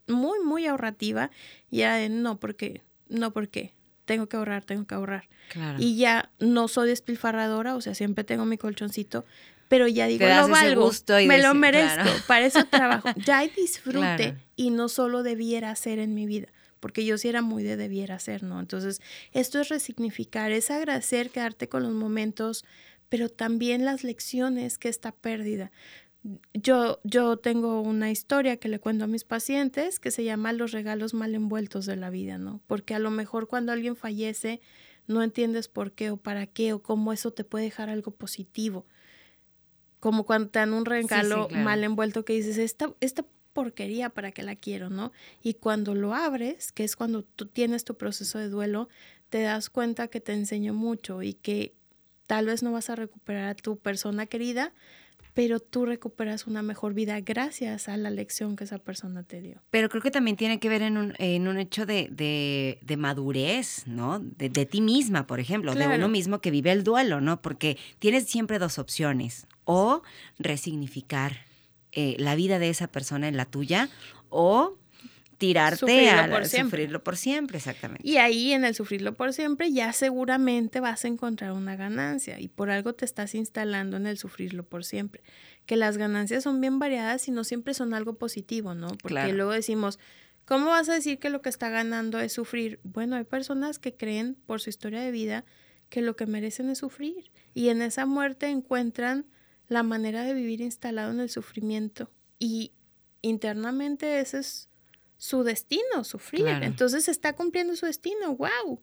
muy, muy ahorrativa y era de no, porque, no, porque tengo que ahorrar, tengo que ahorrar. Y ya no soy despilfarradora, o sea, siempre tengo mi colchoncito, pero ya digo, lo valgo, me lo merezco, para eso trabajo. <laughs> Ya hay disfrute y no solo debiera ser en mi vida porque yo sí era muy de debiera ser, ¿no? Entonces, esto es resignificar, es agradecer, quedarte con los momentos pero también las lecciones que esta pérdida. Yo, yo tengo una historia que le cuento a mis pacientes que se llama los regalos mal envueltos de la vida, ¿no? Porque a lo mejor cuando alguien fallece no entiendes por qué o para qué o cómo eso te puede dejar algo positivo. Como cuando te dan un regalo mal envuelto que dices, esta, esta porquería para qué la quiero, ¿no? Y cuando lo abres, que es cuando tú tienes tu proceso de duelo, te das cuenta que te enseñó mucho y que Tal vez no vas a recuperar a tu persona querida, pero tú recuperas una mejor vida gracias a la lección que esa persona te dio. Pero creo que también tiene que ver en un, en un hecho de, de, madurez, ¿no? De, ti misma, por ejemplo, de uno mismo que vive el duelo, ¿no? Porque tienes siempre dos opciones, o resignificar eh, la vida de esa persona en la tuya, o tirarte a sufrirlo por siempre, exactamente. Y ahí en el sufrirlo por siempre ya seguramente vas a encontrar una ganancia y por algo te estás instalando en el sufrirlo por siempre. Que las ganancias son bien variadas y no siempre son algo positivo, ¿no? Porque luego decimos, ¿cómo vas a decir que lo que está ganando es sufrir? Bueno, hay personas que creen por su historia de vida que lo que merecen es sufrir y en esa muerte encuentran la manera de vivir instalado en el sufrimiento y internamente ese es su destino, sufrir. Entonces está cumpliendo su destino, wow.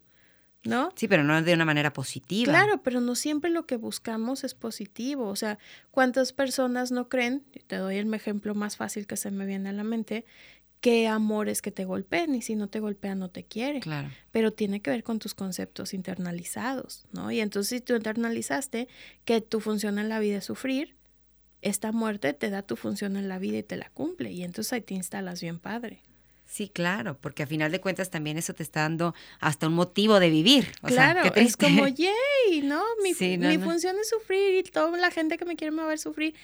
¿No? Sí, pero no de una manera positiva. Claro, pero no siempre lo que buscamos es positivo. O sea, ¿cuántas personas no creen? Te doy el ejemplo más fácil que se me viene a la mente, que amor es que te golpeen y si no te golpea no te quiere. Claro. Pero tiene que ver con tus conceptos internalizados, ¿no? Y entonces si tú internalizaste que tu función en la vida es sufrir, esta muerte te da tu función en la vida y te la cumple. Y entonces ahí te instalas bien padre. Sí, claro, porque a final de cuentas también eso te está dando hasta un motivo de vivir. claro, es como, yay, ¿no? <laughs> Mi, mi función es sufrir y toda la gente que me quiere me ver sufrir.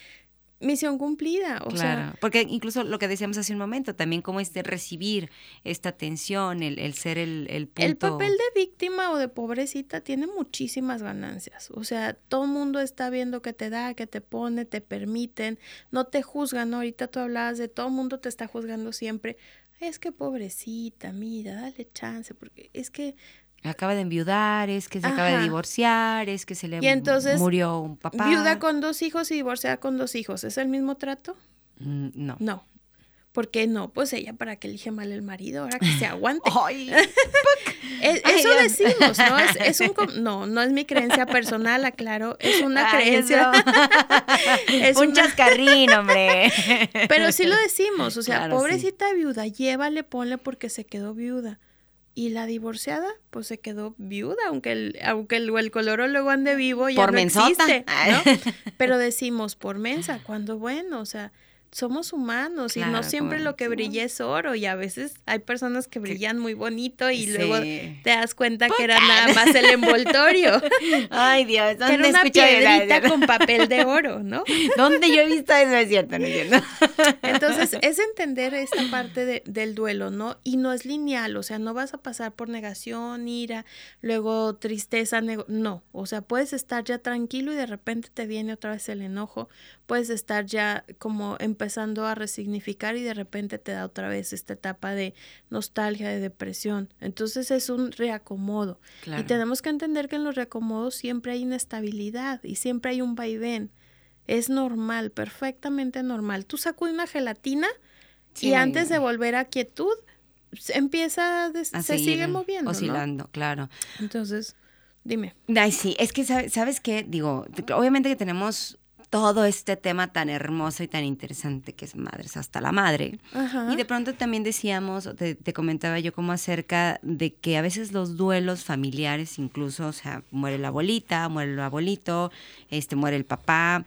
Misión cumplida, o claro, porque incluso lo que decíamos hace un momento, también como este recibir esta atención, el, el ser el, el punto... El papel de víctima o de pobrecita tiene muchísimas ganancias, o sea, todo el mundo está viendo que te da, que te pone, te permiten, no te juzgan, ahorita tú hablabas de todo el mundo te está juzgando siempre, es que pobrecita, mira, dale chance, porque es que... Acaba de enviudar, es que se acaba de divorciar, es que se le murió un papá. Viuda con dos hijos y divorciada con dos hijos, ¿es el mismo trato? Mm, no. No, ¿Por qué no? Pues ella para que elige mal el marido, ahora que se <laughs> aguante. <laughs> eso decimos, ¿no? Es, un, no, no es mi creencia personal, aclaro, es una creencia. <laughs> es un chascarrín, hombre. Pero sí lo decimos, o sea, pobrecita viuda, llévale, ponle porque se quedó viuda. Y la divorciada, pues se quedó viuda, aunque el, aunque el, el luego ande vivo ya por no existe, ¿no? Pero decimos por mensa, cuando bueno, o sea, somos humanos y no siempre lo que brilla es oro y a veces hay personas que brillan muy bonito y luego te das cuenta que era nada más el envoltorio. <laughs> Ay, Dios, ¿dónde era una piedrita con papel de oro, ¿no? <laughs> ¿Dónde yo he visto eso? No es cierto, no es cierto. <laughs> Entonces, es entender esta parte de, del duelo, ¿no? Y no es lineal, o sea, no vas a pasar por negación, ira, luego tristeza, no, o sea, puedes estar ya tranquilo y de repente te viene otra vez el enojo, puedes estar ya como empezando a resignificar y de repente te da otra vez esta etapa de nostalgia, de depresión. Entonces es un reacomodo. Y tenemos que entender que en los reacomodos siempre hay inestabilidad y siempre hay un vaivén. Es normal, perfectamente normal. Tú sacudes una gelatina y antes de volver a quietud, empieza, se sigue moviendo. Oscilando, claro. Entonces, dime. Ay, sí, es que, ¿sabes qué? Digo, obviamente que tenemos todo este tema tan hermoso y tan interesante que es Madres hasta la Madre. Y de pronto también decíamos, te, te, comentaba yo como acerca de que a veces los duelos familiares, incluso, o sea, muere la abuelita, muere el abuelito, este, muere el papá,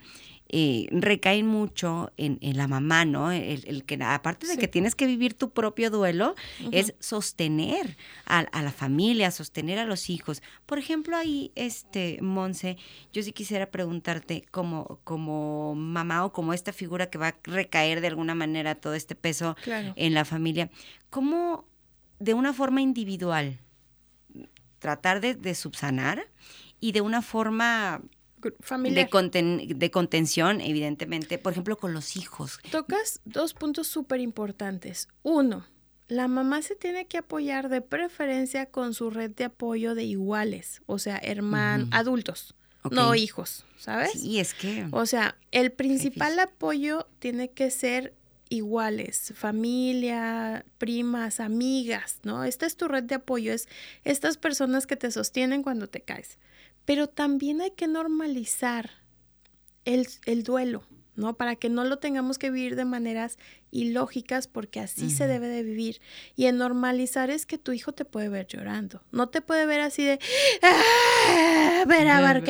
eh, recaen mucho en, la mamá, ¿no? El, que aparte de que tienes que vivir tu propio duelo, es sostener a, la familia, sostener a los hijos. Por ejemplo, ahí, este, Monse, yo sí quisiera preguntarte como, como mamá o como esta figura que va a recaer de alguna manera todo este peso en la familia, ¿cómo de una forma individual tratar de, de subsanar y de una forma de, de contención, evidentemente, por ejemplo, con los hijos. Tocas dos puntos súper importantes. Uno, la mamá se tiene que apoyar de preferencia con su red de apoyo de iguales, o sea, hermanos, adultos, no hijos, ¿sabes? Sí, es que... O sea, el principal apoyo tiene que ser iguales, familia, primas, amigas, ¿no? Esta es tu red de apoyo, es estas personas que te sostienen cuando te caes. Pero también hay que normalizar el, duelo, ¿no? Para que no lo tengamos que vivir de maneras ilógicas, porque así se debe de vivir. Y en normalizar es que tu hijo te puede ver llorando. No te puede ver así de, ¡Ah! ver a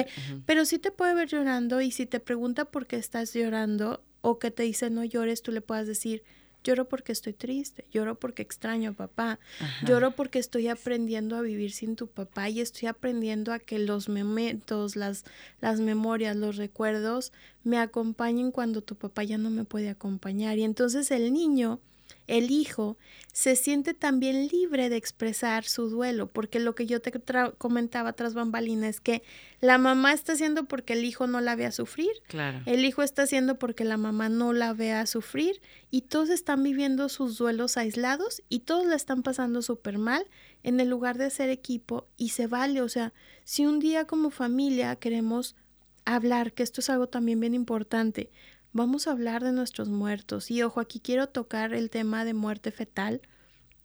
Pero sí te puede ver llorando y si te pregunta por qué estás llorando o que te dice no llores, tú le puedas decir, Lloro porque estoy triste, lloro porque extraño a papá, lloro porque estoy aprendiendo a vivir sin tu papá y estoy aprendiendo a que los momentos, las, las memorias, los recuerdos me acompañen cuando tu papá ya no me puede acompañar. Y entonces el niño el hijo se siente también libre de expresar su duelo, porque lo que yo te comentaba tras bambalina es que la mamá está haciendo porque el hijo no la vea sufrir, claro. el hijo está haciendo porque la mamá no la vea sufrir y todos están viviendo sus duelos aislados y todos la están pasando súper mal en el lugar de hacer equipo y se vale, o sea, si un día como familia queremos hablar, que esto es algo también bien importante, vamos a hablar de nuestros muertos. Y ojo, aquí quiero tocar el tema de muerte fetal,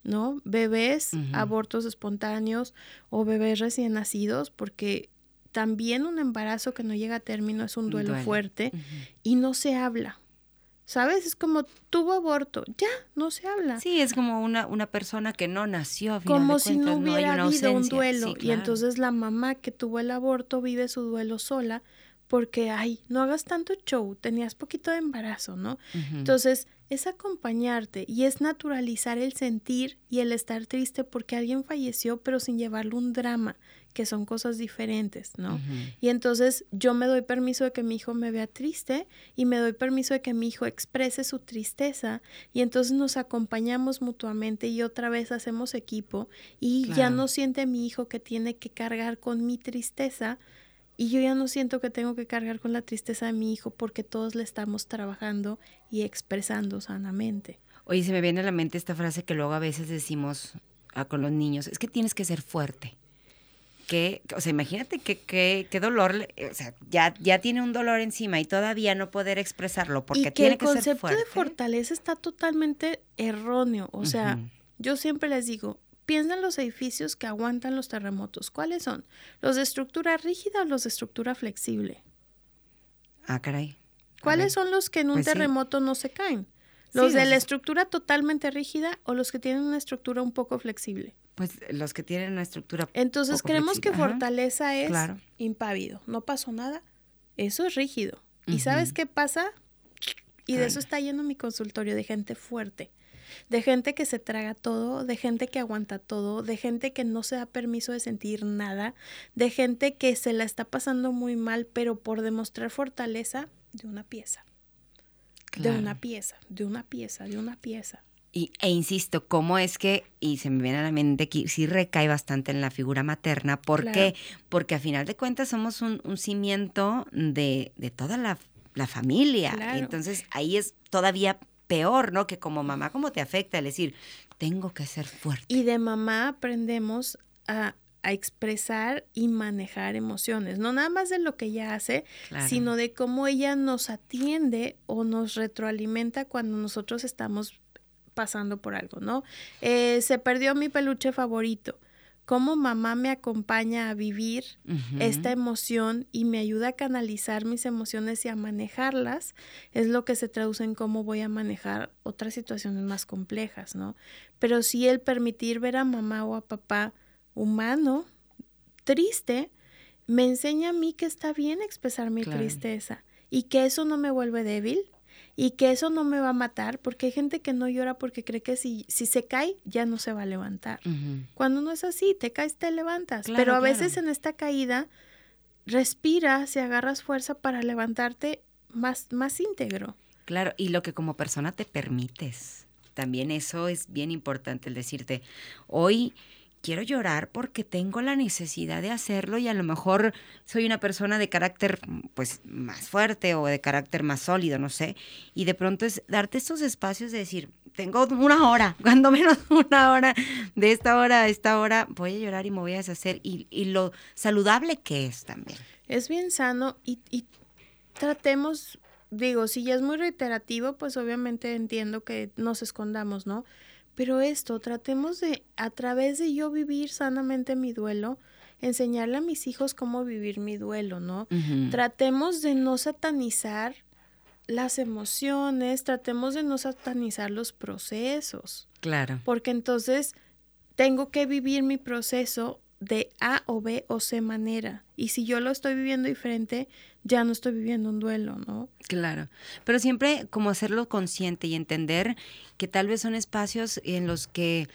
¿no? Bebés, abortos espontáneos o bebés recién nacidos, porque también un embarazo que no llega a término es un duelo fuerte y no se habla. ¿Sabes? Es como tuvo aborto, ya, no se habla. Sí, es como una, una persona que no nació. como si no hubiera habido un duelo. Y entonces la mamá que tuvo el aborto vive su duelo sola porque, ay, no hagas tanto show, tenías poquito de embarazo, ¿no? Entonces, es acompañarte y es naturalizar el sentir y el estar triste porque alguien falleció, pero sin llevarle un drama, que son cosas diferentes, ¿no? Y entonces yo me doy permiso de que mi hijo me vea triste y me doy permiso de que mi hijo exprese su tristeza y entonces nos acompañamos mutuamente y otra vez hacemos equipo y ya no siente mi hijo que tiene que cargar con mi tristeza, y yo ya no siento que tengo que cargar con la tristeza de mi hijo porque todos le estamos trabajando y expresando sanamente. Oye, se me viene a la mente esta frase que luego a veces decimos con los niños, es que tienes que ser fuerte. Que, o sea, imagínate qué que, que, dolor, o sea, ya, ya tiene un dolor encima y todavía no poder expresarlo porque tiene que, ser fuerte. El concepto de fortaleza está totalmente erróneo. O sea, yo siempre les digo, Piensa en los edificios que aguantan los terremotos. ¿Cuáles son? ¿Los de estructura rígida o los de estructura flexible? Ah, caray. ¿Cuáles son los que en un pues terremoto no se caen? ¿Los de la estructura totalmente rígida o los que tienen una estructura un poco flexible? Pues los que tienen una estructura. Entonces creemos que fortaleza es impávido, no pasó nada, eso es rígido. ¿Y sabes qué pasa? Y de eso está yendo mi consultorio, de gente fuerte, de gente que se traga todo, de gente que aguanta todo, de gente que no se da permiso de sentir nada, de gente que se la está pasando muy mal, pero por demostrar fortaleza, de una pieza. De una pieza, de una pieza, de una pieza. Y, e insisto, ¿cómo es que, y se me viene a la mente que sí recae bastante en la figura materna? ¿Por qué? Porque a final de cuentas somos un, cimiento de, toda la, familia. Entonces ahí es todavía peor, ¿no? Que como mamá, ¿cómo te afecta? El decir, tengo que ser fuerte. Y de mamá aprendemos a, expresar y manejar emociones, no nada más de lo que ella hace, sino de cómo ella nos atiende o nos retroalimenta cuando nosotros estamos pasando por algo, ¿no? Eh, se perdió mi peluche favorito. Cómo mamá me acompaña a vivir esta emoción y me ayuda a canalizar mis emociones y a manejarlas, es lo que se traduce en cómo voy a manejar otras situaciones más complejas, ¿no? Pero sí el permitir ver a mamá o a papá humano, triste, me enseña a mí que está bien expresar mi tristeza y que eso no me vuelve débil, y que eso no me va a matar, porque hay gente que no llora porque cree que si, si se cae ya no se va a levantar. Cuando no es así, te caes, te levantas, pero a veces en esta caída respiras y agarras fuerza para levantarte más, más íntegro. Claro, y lo que como persona te permites. También eso es bien importante, el decirte, hoy quiero llorar porque tengo la necesidad de hacerlo y a lo mejor soy una persona de carácter pues más fuerte o de carácter más sólido, no sé, y de pronto es darte estos espacios de decir, tengo una hora, <laughs> cuando menos una hora, de esta hora a esta hora voy a llorar y me voy a deshacer y, lo saludable que es también. Es bien sano y, y tratemos, digo, si ya es muy reiterativo, pues obviamente entiendo que nos escondamos, ¿no? Pero esto, tratemos de, a través de yo vivir sanamente mi duelo, enseñarle a mis hijos cómo vivir mi duelo, ¿no? Tratemos de no satanizar las emociones, tratemos de no satanizar los procesos. Claro. Porque entonces tengo que vivir mi proceso de A o B o C manera. Y si yo lo estoy viviendo diferente, ya no estoy viviendo un duelo, ¿no? Claro, pero siempre como hacerlo consciente y entender que tal vez son espacios en los que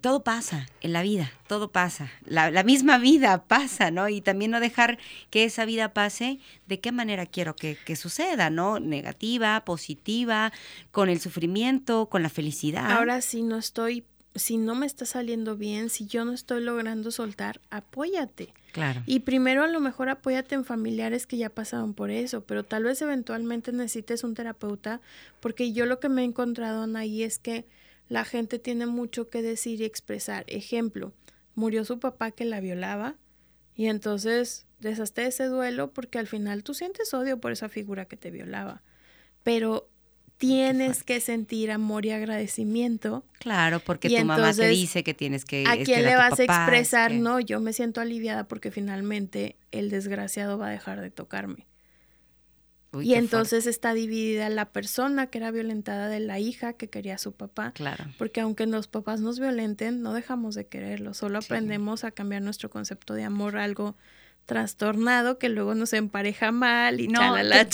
todo pasa en la vida, todo pasa, la, misma vida pasa, ¿no? Y también no dejar que esa vida pase de qué manera quiero que, que suceda, ¿no? Negativa, positiva, con el sufrimiento, con la felicidad. Ahora sí no estoy si no me está saliendo bien, si yo no estoy logrando soltar, apóyate. Claro. Y primero a lo mejor apóyate en familiares que ya pasaron por eso, pero tal vez eventualmente necesites un terapeuta, porque yo lo que me he encontrado, ahí es que la gente tiene mucho que decir y expresar. Ejemplo, murió su papá que la violaba y entonces deshazte ese duelo porque al final tú sientes odio por esa figura que te violaba. Pero tienes que sentir amor y agradecimiento. Claro, porque tu mamá te dice que tienes que... ¿A quién le vas a expresar? No, yo me siento aliviada porque finalmente el desgraciado va a dejar de tocarme. y entonces está dividida la persona que era violentada de la hija que quería a su papá. Claro. Porque aunque los papás nos violenten, no dejamos de quererlo, solo aprendemos a cambiar nuestro concepto de amor a algo trastornado que luego nos empareja mal y no, chalala,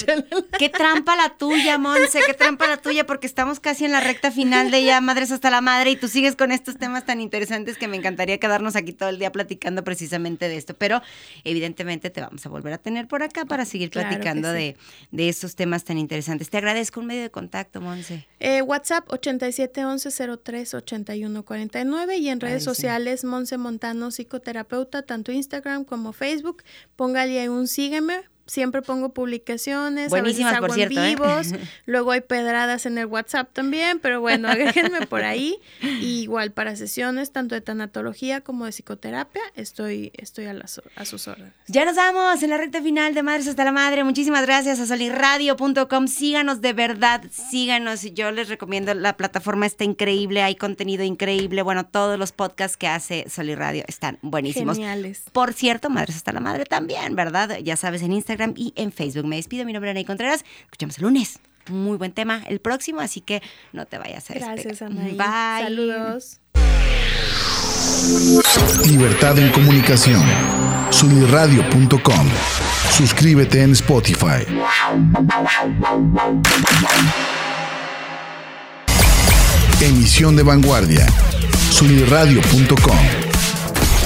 qué, trampa la tuya, Monse, qué trampa la tuya, porque estamos casi en la recta final de ya Madres hasta la Madre y tú sigues con estos temas tan interesantes que me encantaría quedarnos aquí todo el día platicando precisamente de esto, pero evidentemente te vamos a volver a tener por acá para seguir platicando de, de, estos temas tan interesantes. Te agradezco un medio de contacto, Monse. Eh, WhatsApp 8711038149 y en redes sociales Monse Montano, psicoterapeuta, tanto Instagram como Facebook póngale ahí un sígueme siempre pongo publicaciones, Buenísimas, a veces hago en ¿eh? vivos, <laughs> luego hay pedradas en el WhatsApp también, pero bueno, <laughs> agréguenme por ahí. igual para sesiones, tanto de tanatología como de psicoterapia, estoy, estoy a, las, a sus órdenes. Ya nos vamos en la recta final de Madres hasta la Madre. Muchísimas gracias a solirradio.com. Síganos de verdad, síganos. Yo les recomiendo, la plataforma está increíble, hay contenido increíble. Bueno, todos los podcasts que hace Solirradio están buenísimos. Geniales. Por cierto, Madres hasta la Madre también, ¿verdad? Ya sabes, en Instagram y en Facebook. Me despido, mi nombre es Ana Contreras. Escuchamos el lunes. Muy buen tema el próximo, así que no te vayas a Gracias, Anaí. Bye. Saludos. Libertad en comunicación. Sunirradio.com. Suscríbete en Spotify. Emisión de vanguardia. Sunirradio.com.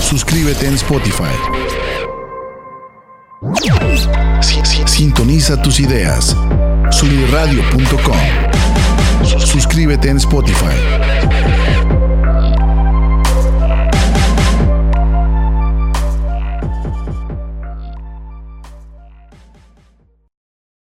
Suscríbete en Spotify. Sintoniza tus ideas. Subirradio.com. Suscríbete en Spotify.